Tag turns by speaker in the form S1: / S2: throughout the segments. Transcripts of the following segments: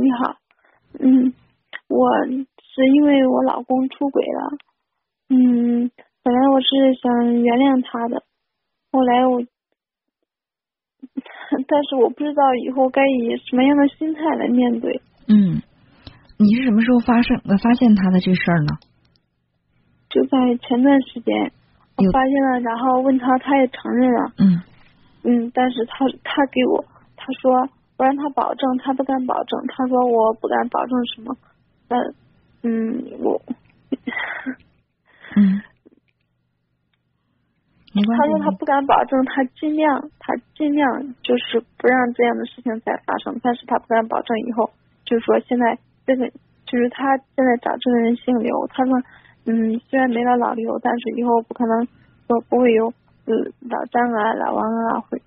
S1: 你好，嗯，我是因为我老公出轨了，嗯，本来我是想原谅他的，后来我，但是我不知道以后该以什么样的心态来面对。
S2: 嗯，你是什么时候发生发现他的这事儿呢？
S1: 就在前段时间，我发现了，然后问他，他也承认了。
S2: 嗯。
S1: 嗯，但是他他给我他说我让他保证，他不敢保证。他说我不敢保证什么，但嗯我
S2: 嗯，
S1: 他说他不敢保证，他尽量他尽量就是不让这样的事情再发生，但是他不敢保证以后，就是说现在这个就是他现在找这个人姓刘，他说嗯虽然没了老刘，但是以后不可能说不会有。嗯，老张啊，老王啊，会，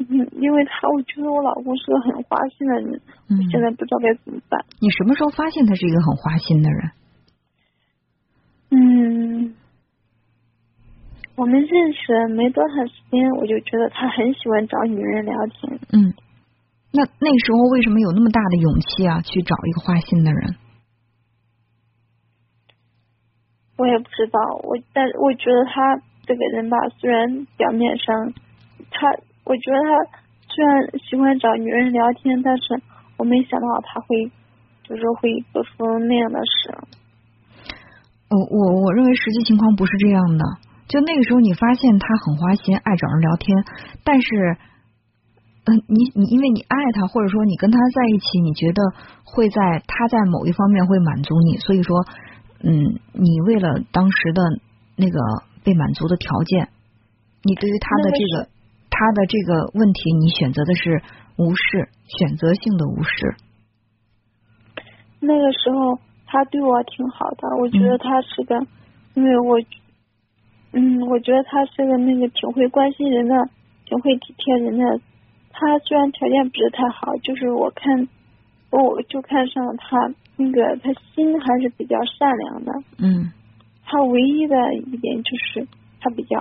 S1: 嗯，因为他，我觉得我老公是个很花心的人，
S2: 嗯，
S1: 现在不知道该怎么办。
S2: 你什么时候发现他是一个很花心的人？
S1: 嗯，我们认识没多长时间，我就觉得他很喜欢找女人聊天。
S2: 嗯，那那时候为什么有那么大的勇气啊，去找一个花心的人？
S1: 我也不知道，我但我觉得他。这个人吧，虽然表面上他，我觉得他虽然喜欢找女人聊天，但是我没想到他会就是会做出那样的事。
S2: 我我我认为实际情况不是这样的。就那个时候，你发现他很花心，爱找人聊天，但是，嗯，你你因为你爱他，或者说你跟他在一起，你觉得会在他在某一方面会满足你，所以说，嗯，你为了当时的那个。被满足的条件，你对于他的这个他的这个问题，你选择的是无视，选择性的无视。
S1: 那个时候他对我挺好的，我觉得他是个，因为我，嗯，我觉得他是个那个挺会关心人的，挺会体贴人的。他虽然条件不是太好，就是我看，我就看上了他那个，他心还是比较善良的。
S2: 嗯。
S1: 他唯一的一点就是他比较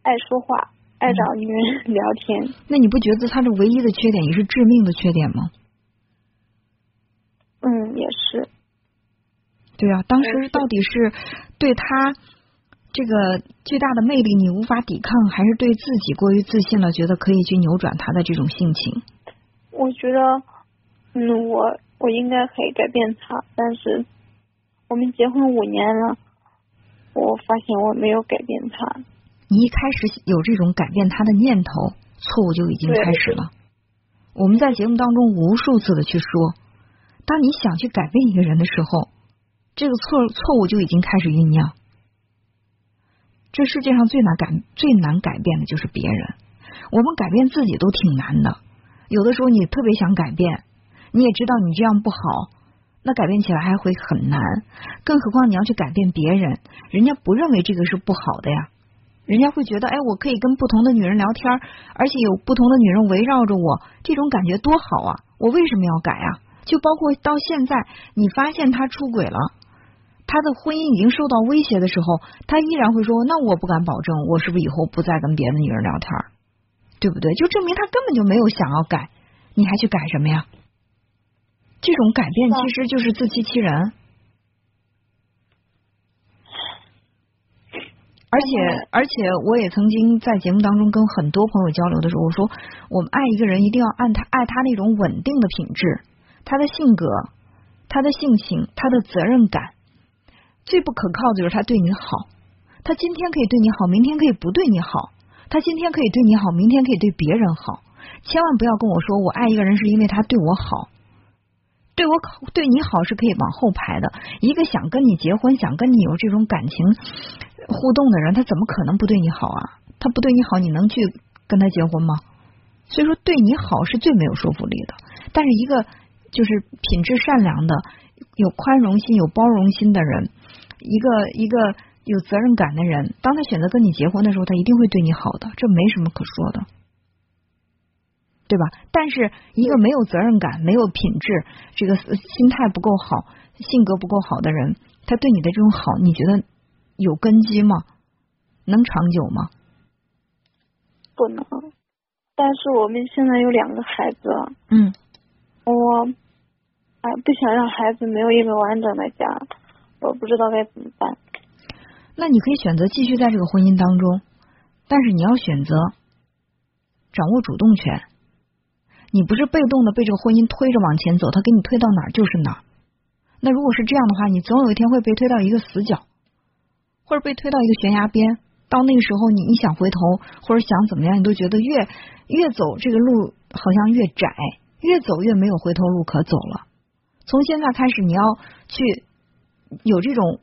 S1: 爱说话，爱找女人聊天。
S2: 那你不觉得他的唯一的缺点也是致命的缺点吗？
S1: 嗯，也是。
S2: 对啊，当时到底是对他这个巨大的魅力你无法抵抗，还是对自己过于自信了，觉得可以去扭转他的这种性情？
S1: 我觉得，嗯，我我应该可以改变他，但是我们结婚五年了。我发现我没有改变他。
S2: 你一开始有这种改变他的念头，错误就已经开始了。我们在节目当中无数次的去说，当你想去改变一个人的时候，这个错错误就已经开始酝酿。这世界上最难改最难改变的就是别人。我们改变自己都挺难的，有的时候你特别想改变，你也知道你这样不好。那改变起来还会很难，更何况你要去改变别人，人家不认为这个是不好的呀，人家会觉得，哎，我可以跟不同的女人聊天，而且有不同的女人围绕着我，这种感觉多好啊！我为什么要改啊？就包括到现在，你发现他出轨了，他的婚姻已经受到威胁的时候，他依然会说，那我不敢保证，我是不是以后不再跟别的女人聊天，对不对？就证明他根本就没有想要改，你还去改什么呀？这种改变其实就是自欺欺人，而且而且我也曾经在节目当中跟很多朋友交流的时候，我说我们爱一个人一定要按他爱他那种稳定的品质，他的性格、他的性情、他的责任感，最不可靠的就是他对你好。他今天可以对你好，明天可以不对你好；他今天可以对你好，明天可以对别人好。千万不要跟我说我爱一个人是因为他对我好。对我对你好是可以往后排的。一个想跟你结婚、想跟你有这种感情互动的人，他怎么可能不对你好啊？他不对你好，你能去跟他结婚吗？所以说，对你好是最没有说服力的。但是，一个就是品质善良的、有宽容心、有包容心的人，一个一个有责任感的人，当他选择跟你结婚的时候，他一定会对你好的，这没什么可说的。对吧？但是一个没有责任感、没有品质、这个心态不够好、性格不够好的人，他对你的这种好，你觉得有根基吗？能长久吗？
S1: 不能。但是我们现在有两个孩子。
S2: 嗯。
S1: 我哎不想让孩子没有一个完整的家，我不知道该怎么办。
S2: 那你可以选择继续在这个婚姻当中，但是你要选择掌握主动权。你不是被动的被这个婚姻推着往前走，他给你推到哪儿就是哪儿。那如果是这样的话，你总有一天会被推到一个死角，或者被推到一个悬崖边。到那个时候，你你想回头或者想怎么样，你都觉得越越走这个路好像越窄，越走越没有回头路可走了。从现在开始，你要去有这种，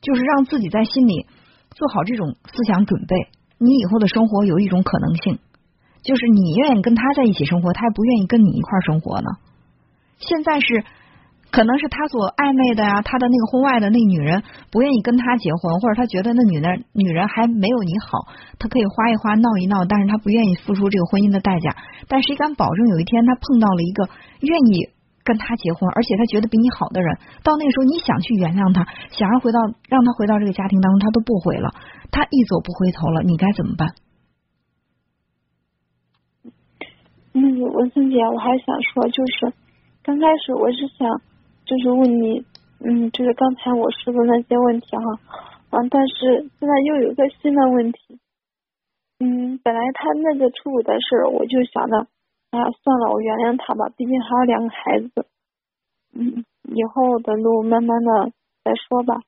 S2: 就是让自己在心里做好这种思想准备。你以后的生活有一种可能性，就是你愿意跟他在一起生活，他也不愿意跟你一块生活呢。现在是。可能是他所暧昧的呀，他的那个婚外的那女人不愿意跟他结婚，或者他觉得那女的女人还没有你好，他可以花一花闹一闹，但是他不愿意付出这个婚姻的代价。但谁敢保证有一天他碰到了一个愿意跟他结婚，而且他觉得比你好的人，到那个时候你想去原谅他，想要回到让他回到这个家庭当中，他都不回了，他一走不回头了，你该怎么办？
S1: 那个文森姐，我还想说，就是刚开始我是想。就是问你，嗯，就是刚才我说的那些问题哈，啊，但是现在又有一个新的问题，嗯，本来他那个出轨的事，我就想着，哎呀，算了，我原谅他吧，毕竟还有两个孩子，嗯，以后的路慢慢的再说吧，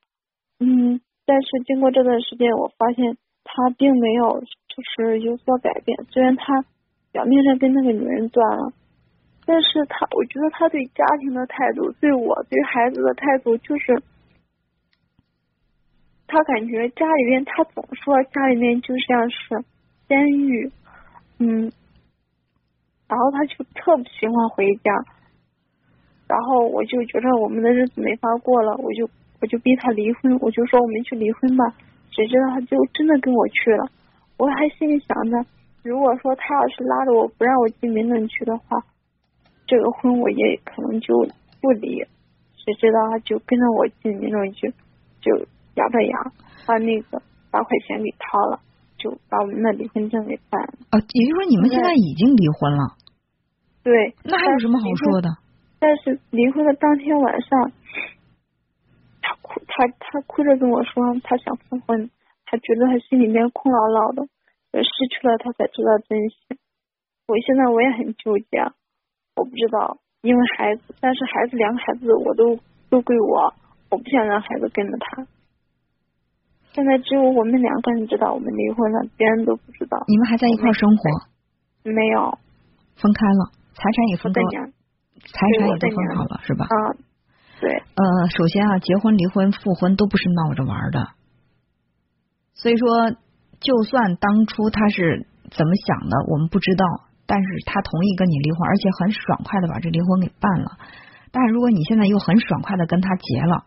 S1: 嗯，但是经过这段时间，我发现他并没有就是有所改变，虽然他表面上跟那个女人断了。但是他，我觉得他对家庭的态度，对我对孩子的态度，就是他感觉家里面，他总说家里面就像是监狱，嗯，然后他就特不喜欢回家，然后我就觉得我们的日子没法过了，我就我就逼他离婚，我就说我们去离婚吧，谁知道他就真的跟我去了，我还心里想着，如果说他要是拉着我不让我进民政局的话。这个婚我也可能就不离，谁知道他就跟着我进民政局，就咬着牙把那个八块钱给掏了，就把我们的离婚证给办了。
S2: 啊，也就是说你们现在已经离婚了？
S1: 对。
S2: 那还有什么好说的？
S1: 但是离婚的当天晚上，他哭，他他哭着跟我说，他想复婚，他觉得他心里面空落落的，失去了他才知道珍惜。我现在我也很纠结。我不知道，因为孩子，但是孩子两个孩子我都都归我，我不想让孩子跟着他。现在只有我们两个人知道我们离婚了，别人都不知道。
S2: 你们还在一块生活？
S1: 没有，
S2: 分开了，财产也分开了，财产也都分好了，是吧？
S1: 啊，对。
S2: 呃，首先啊，结婚、离婚、复婚都不是闹着玩的，所以说，就算当初他是怎么想的，我们不知道。但是他同意跟你离婚，而且很爽快的把这离婚给办了。但是如果你现在又很爽快的跟他结了，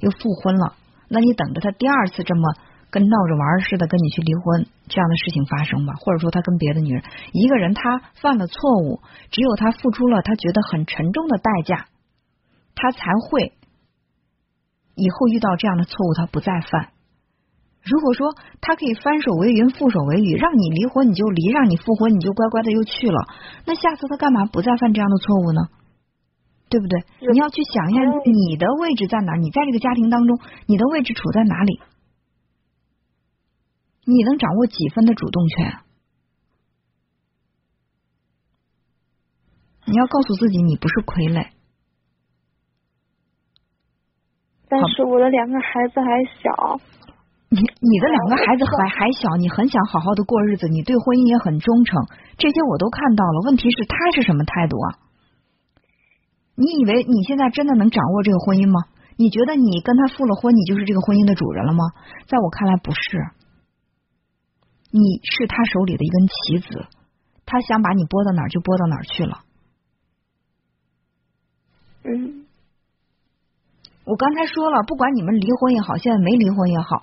S2: 又复婚了，那你等着他第二次这么跟闹着玩似的跟你去离婚这样的事情发生吧。或者说他跟别的女人，一个人他犯了错误，只有他付出了他觉得很沉重的代价，他才会以后遇到这样的错误他不再犯。如果说他可以翻手为云覆手为雨，让你离婚你就离，让你复婚你就乖乖的又去了，那下次他干嘛不再犯这样的错误呢？对不对？你要去想一下你的位置在哪，你在这个家庭当中，你的位置处在哪里？你能掌握几分的主动权？你要告诉自己，你不是傀儡。
S1: 但是我的两个孩子还小。
S2: 你你的两个孩子还还小，你很想好好的过日子，你对婚姻也很忠诚，这些我都看到了。问题是，他是什么态度啊？你以为你现在真的能掌握这个婚姻吗？你觉得你跟他复了婚，你就是这个婚姻的主人了吗？在我看来，不是。你是他手里的一根棋子，他想把你拨到哪儿就拨到哪儿去了。
S1: 嗯，
S2: 我刚才说了，不管你们离婚也好，现在没离婚也好。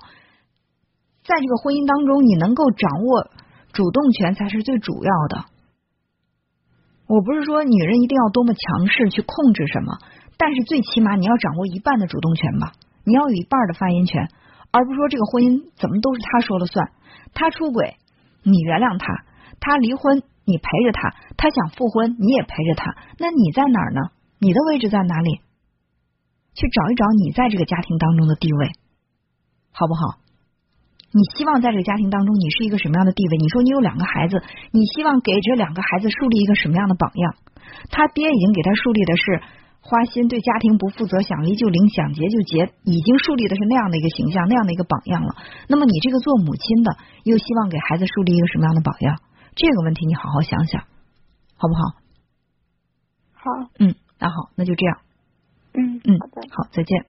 S2: 在这个婚姻当中，你能够掌握主动权才是最主要的。我不是说女人一定要多么强势去控制什么，但是最起码你要掌握一半的主动权吧，你要有一半的发言权，而不是说这个婚姻怎么都是他说了算。他出轨，你原谅他；他离婚，你陪着他，他想复婚，你也陪着他，那你在哪儿呢？你的位置在哪里？去找一找你在这个家庭当中的地位，好不好？你希望在这个家庭当中，你是一个什么样的地位？你说你有两个孩子，你希望给这两个孩子树立一个什么样的榜样？他爹已经给他树立的是花心，对家庭不负责，想离就离，想结就结，已经树立的是那样的一个形象，那样的一个榜样了。那么你这个做母亲的，又希望给孩子树立一个什么样的榜样？这个问题你好好想想，好不好？
S1: 好，
S2: 嗯，那好，那就这样。
S1: 嗯
S2: 嗯，
S1: 好的。
S2: 好，再见。